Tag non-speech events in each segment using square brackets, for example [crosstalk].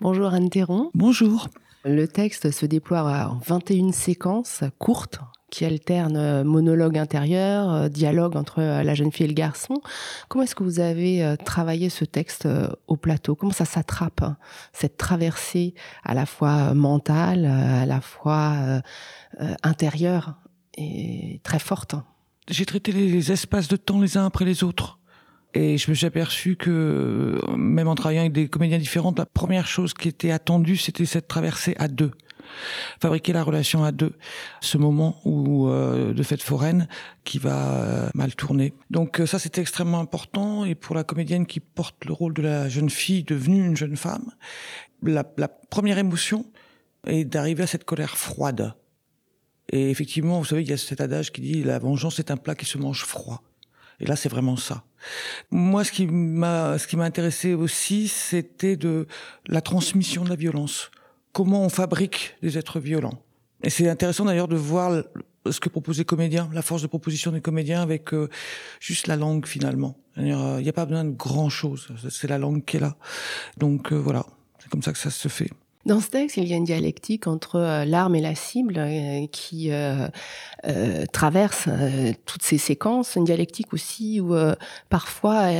Bonjour Anne Théron. Bonjour. Le texte se déploie en 21 séquences courtes qui alternent euh, monologue intérieur, euh, dialogue entre euh, la jeune fille et le garçon. Comment est-ce que vous avez travaillé ce texte au plateau? Comment ça s'attrape, hein, cette traversée à la fois mentale, à la fois intérieure et très forte? J'ai traité les espaces de temps les uns après les autres. Et je me suis aperçu que, même en travaillant avec des comédiens différents, la première chose qui était attendue, c'était cette traversée à deux. Fabriquer la relation à deux. Ce moment où, euh, de fête foraine qui va euh, mal tourner. Donc euh, ça, c'était extrêmement important. Et pour la comédienne qui porte le rôle de la jeune fille devenue une jeune femme, la, la première émotion est d'arriver à cette colère froide. Et effectivement, vous savez, il y a cet adage qui dit la vengeance est un plat qui se mange froid. Et là, c'est vraiment ça. Moi, ce qui m'a, ce qui m'a intéressé aussi, c'était de la transmission de la violence. Comment on fabrique des êtres violents. Et c'est intéressant d'ailleurs de voir ce que proposent les comédiens, la force de proposition des comédiens avec euh, juste la langue finalement. Il n'y a pas besoin de grand chose. C'est la langue qui est là. Donc euh, voilà, c'est comme ça que ça se fait. Dans ce texte, il y a une dialectique entre euh, l'arme et la cible euh, qui euh, traverse toutes ces séquences. Une dialectique aussi où parfois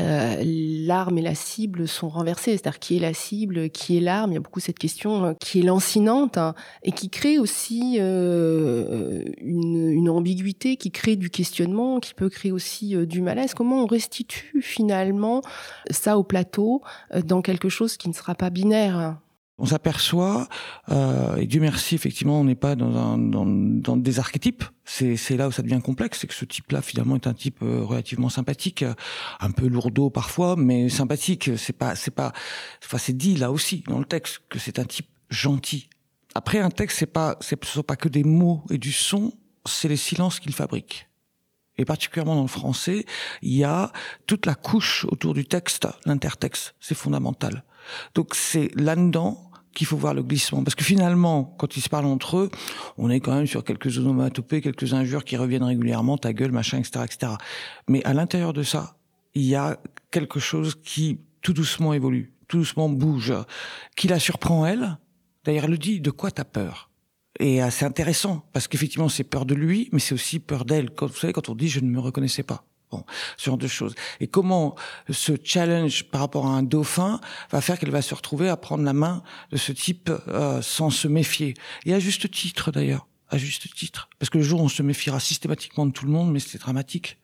l'arme et la cible sont renversées. C'est-à-dire qui est la cible, qui est l'arme? Il y a beaucoup cette question qui est lancinante hein, et qui crée aussi une, une, ambiguïté, qui crée du questionnement, qui peut créer aussi du malaise. Comment on restitue finalement ça au plateau dans quelque chose qui ne sera pas binaire? On s'aperçoit, euh, et Dieu merci, effectivement, on n'est pas dans, un, dans, dans, des archétypes. C'est, là où ça devient complexe, c'est que ce type-là, finalement, est un type euh, relativement sympathique, un peu lourdeau parfois, mais sympathique. C'est pas, c'est pas, enfin, c'est dit là aussi dans le texte que c'est un type gentil. Après, un texte, c'est pas, ce sont pas que des mots et du son, c'est les silences qu'il fabrique et particulièrement dans le français, il y a toute la couche autour du texte, l'intertexte, c'est fondamental. Donc c'est là-dedans qu'il faut voir le glissement. Parce que finalement, quand ils se parlent entre eux, on est quand même sur quelques onomatopées, quelques injures qui reviennent régulièrement, ta gueule, machin, etc., etc. Mais à l'intérieur de ça, il y a quelque chose qui tout doucement évolue, tout doucement bouge, qui la surprend elle. D'ailleurs, elle lui dit, de quoi t'as peur? Et c'est intéressant parce qu'effectivement c'est peur de lui, mais c'est aussi peur d'elle. Vous savez, quand on dit je ne me reconnaissais pas. Bon, ce genre de choses. Et comment ce challenge par rapport à un dauphin va faire qu'elle va se retrouver à prendre la main de ce type euh, sans se méfier. Et à juste titre d'ailleurs, à juste titre. Parce que le jour où on se méfiera systématiquement de tout le monde, mais c'est dramatique.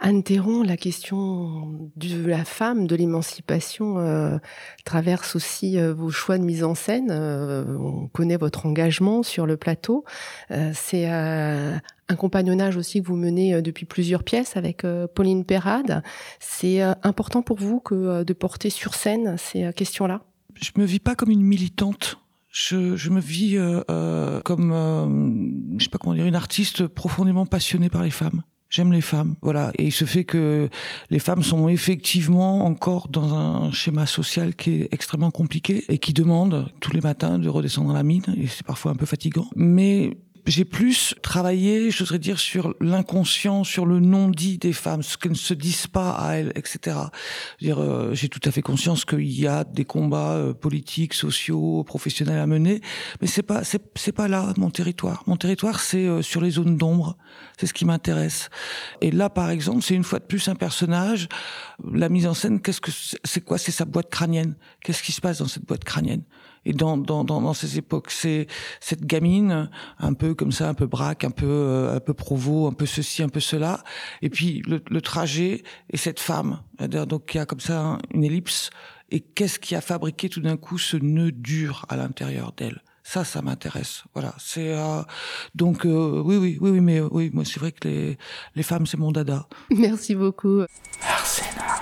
Anne Théron, la question de la femme, de l'émancipation, euh, traverse aussi euh, vos choix de mise en scène. On connaît votre engagement sur le plateau. C'est un compagnonnage aussi que vous menez depuis plusieurs pièces avec Pauline Perrade. C'est important pour vous que de porter sur scène ces questions-là? Je me vis pas comme une militante. Je, je me vis comme, je sais pas comment dire, une artiste profondément passionnée par les femmes. J'aime les femmes, voilà. Et il se fait que les femmes sont effectivement encore dans un schéma social qui est extrêmement compliqué et qui demande tous les matins de redescendre dans la mine. Et c'est parfois un peu fatigant. Mais j'ai plus travaillé, je voudrais dire, sur l'inconscient, sur le non-dit des femmes, ce qu'elles ne se disent pas à elles, etc. Euh, j'ai tout à fait conscience qu'il y a des combats euh, politiques, sociaux, professionnels à mener, mais c'est pas, c'est, pas là mon territoire. Mon territoire, c'est euh, sur les zones d'ombre. C'est ce qui m'intéresse. Et là, par exemple, c'est une fois de plus un personnage. La mise en scène, qu'est-ce que c'est quoi? C'est sa boîte crânienne. Qu'est-ce qui se passe dans cette boîte crânienne? Et dans, dans, dans, dans, ces époques. C'est cette gamine, un peu comme ça, un peu braque, un peu, euh, un peu provo, un peu ceci, un peu cela. Et puis le, le trajet et cette femme. Donc il y a comme ça une ellipse. Et qu'est-ce qui a fabriqué tout d'un coup ce nœud dur à l'intérieur d'elle? Ça, ça m'intéresse. Voilà, c'est euh, donc euh, oui, oui, oui, oui, mais oui, moi c'est vrai que les les femmes c'est mon dada. [laughs] Merci beaucoup. Arsena.